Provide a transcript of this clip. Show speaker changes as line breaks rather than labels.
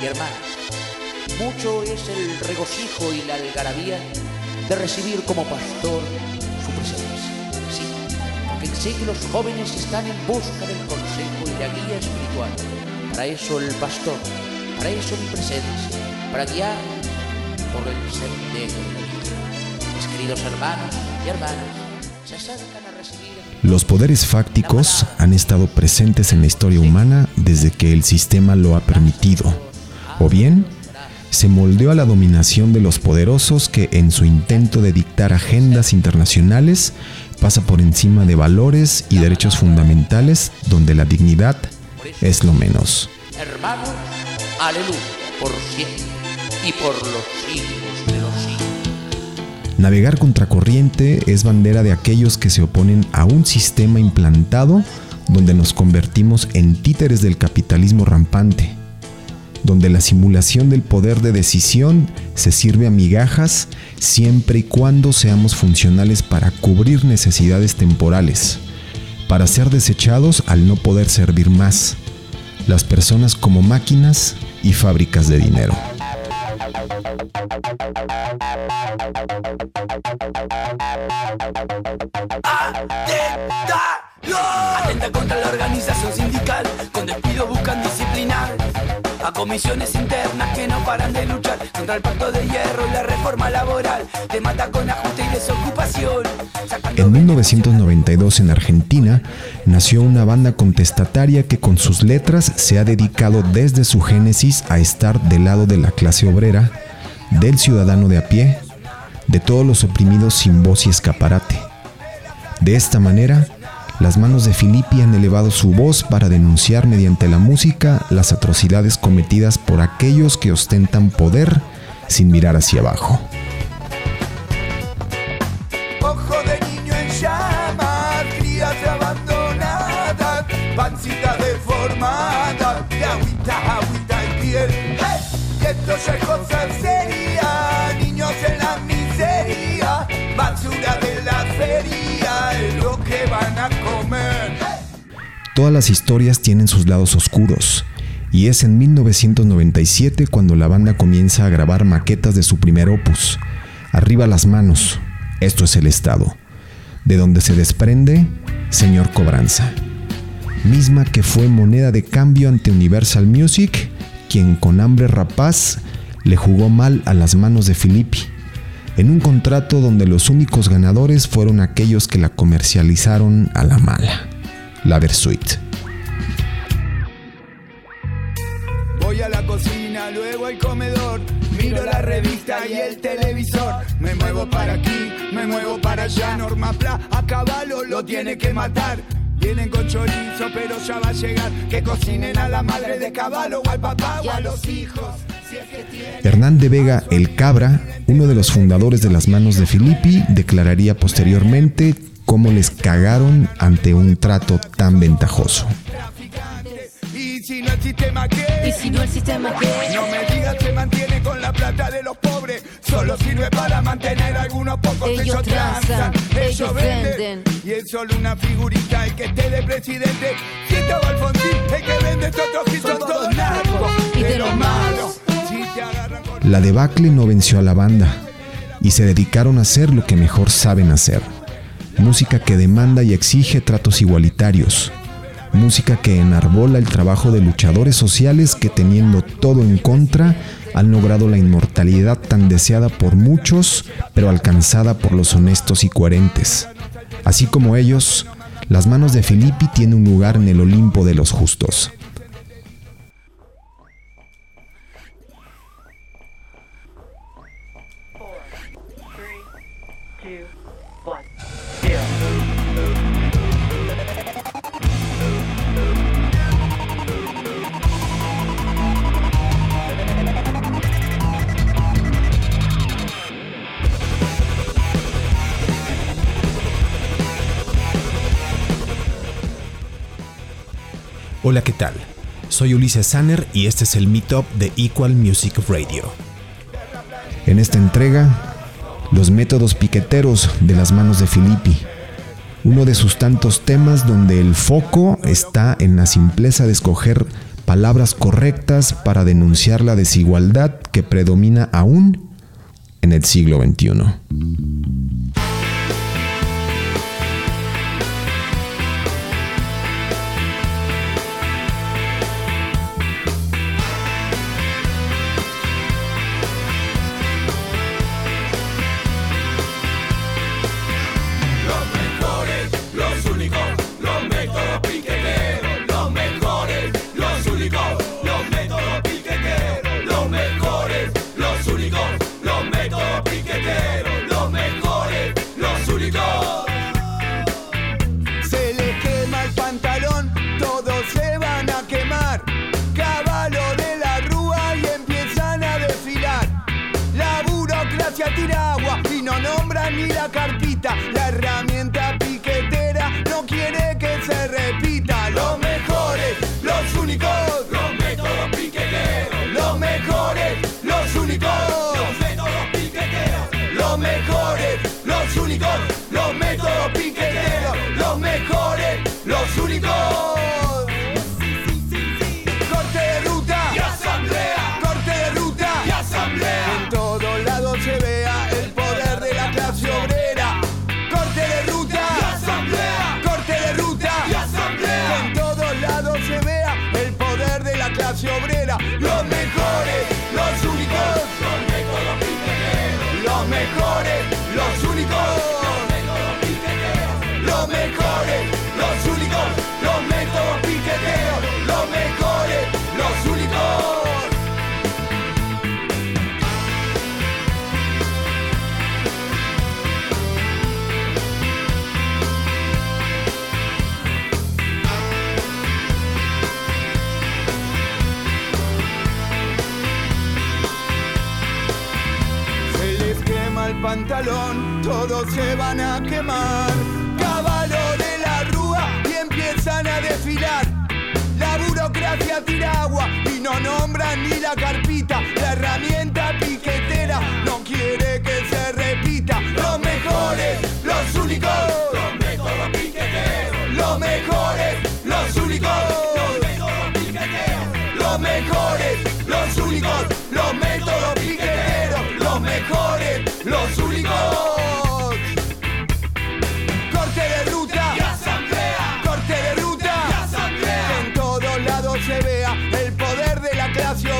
y hermanas, mucho es el regocijo y la algarabía de recibir como pastor su presencia. Sí, porque sé que los jóvenes están en busca del consejo y la guía espiritual. Para eso el pastor, para eso mi presencia, para guiar por el sendero de la vida. Mis queridos hermanos y hermanas, se acercan a recibir...
Los poderes fácticos han estado presentes en la historia humana desde que el sistema lo ha permitido, o bien se moldeó a la dominación de los poderosos que en su intento de dictar agendas internacionales pasa por encima de valores y derechos fundamentales donde la dignidad es lo menos.
Hermanos, aleluya, por siempre y por los siglos de los siglos.
Navegar contracorriente es bandera de aquellos que se oponen a un sistema implantado donde nos convertimos en títeres del capitalismo rampante, donde la simulación del poder de decisión se sirve a migajas siempre y cuando seamos funcionales para cubrir necesidades temporales, para ser desechados al no poder servir más, las personas como máquinas y fábricas de dinero.
Comisiones internas que no paran de luchar contra el pacto de hierro y la reforma laboral, te mata con ajuste y desocupación.
En 1992 en Argentina nació una banda contestataria que con sus letras se ha dedicado desde su génesis a estar del lado de la clase obrera, del ciudadano de a pie, de todos los oprimidos sin voz y escaparate. De esta manera, las manos de Filippi han elevado su voz para denunciar mediante la música las atrocidades cometidas por aquellos que ostentan poder sin mirar hacia abajo.
Ojo de niño en llamas, crías abandonadas, pancitas deformadas, de agüita, agüita y piel. ¡Hey! Y esto ya es cosa
Todas las historias tienen sus lados oscuros, y es en 1997 cuando la banda comienza a grabar maquetas de su primer opus, Arriba las manos, esto es el Estado, de donde se desprende Señor Cobranza, misma que fue moneda de cambio ante Universal Music, quien con hambre rapaz le jugó mal a las manos de Filippi, en un contrato donde los únicos ganadores fueron aquellos que la comercializaron a la mala, la Versuit.
Voy a la cocina, luego al comedor, miro la revista y el televisor. Me muevo para aquí, me muevo para allá. Norma Pla a caballo lo tiene que matar. Vienen con chorizo, pero ya va a llegar. Que cocinen a la madre de caballo o al papá o a los hijos.
Hernán de Vega el Cabra, uno de los fundadores de las manos de Filippi, declararía posteriormente cómo les cagaron ante un trato tan ventajoso.
Y si no el sistema que
Y si no el sistema que
No me digas se mantiene con la plata de los pobres, solo sirve para mantener a algunos pocos.
Ellos
Ellos transan, ellos venden. Y es solo una figurita el que esté de presidente. Si estaba Alfonsín, el que vende estos que son todos narcos.
Y de los malos.
Si te agarran con
La debacle no venció a la banda y se dedicaron a hacer lo que mejor saben hacer. Música que demanda y exige tratos igualitarios. Música que enarbola el trabajo de luchadores sociales que teniendo todo en contra han logrado la inmortalidad tan deseada por muchos, pero alcanzada por los honestos y coherentes. Así como ellos, las manos de Filippi tienen un lugar en el Olimpo de los justos.
two,
Hola, ¿qué tal? Soy Ulises Sanner y este es el Meetup de Equal Music Radio. En esta entrega, los métodos piqueteros de las manos de Filippi. Uno de sus tantos temas donde el foco está en la simpleza de escoger palabras correctas para denunciar la desigualdad que predomina aún en el siglo XXI.
La herramienta piquetera no quiere que se repita. Los mejores, los únicos,
los métodos piqueteros.
Los mejores, los únicos,
los métodos piqueteros.
Los mejores, los únicos, los métodos piqueteros. Todos se van a quemar. Caballo de la rúa y empiezan a desfilar. La burocracia tira agua y no nombran ni la carpita. La herramienta piquetera no quiere que se repita. Los mejores, los únicos,
los mejores, los únicos,
los. Los mejores, los únicos,
únicos. Corte de
ruta y asamblea. Corte de ruta y asamblea. En todos lados se vea el poder de la creación.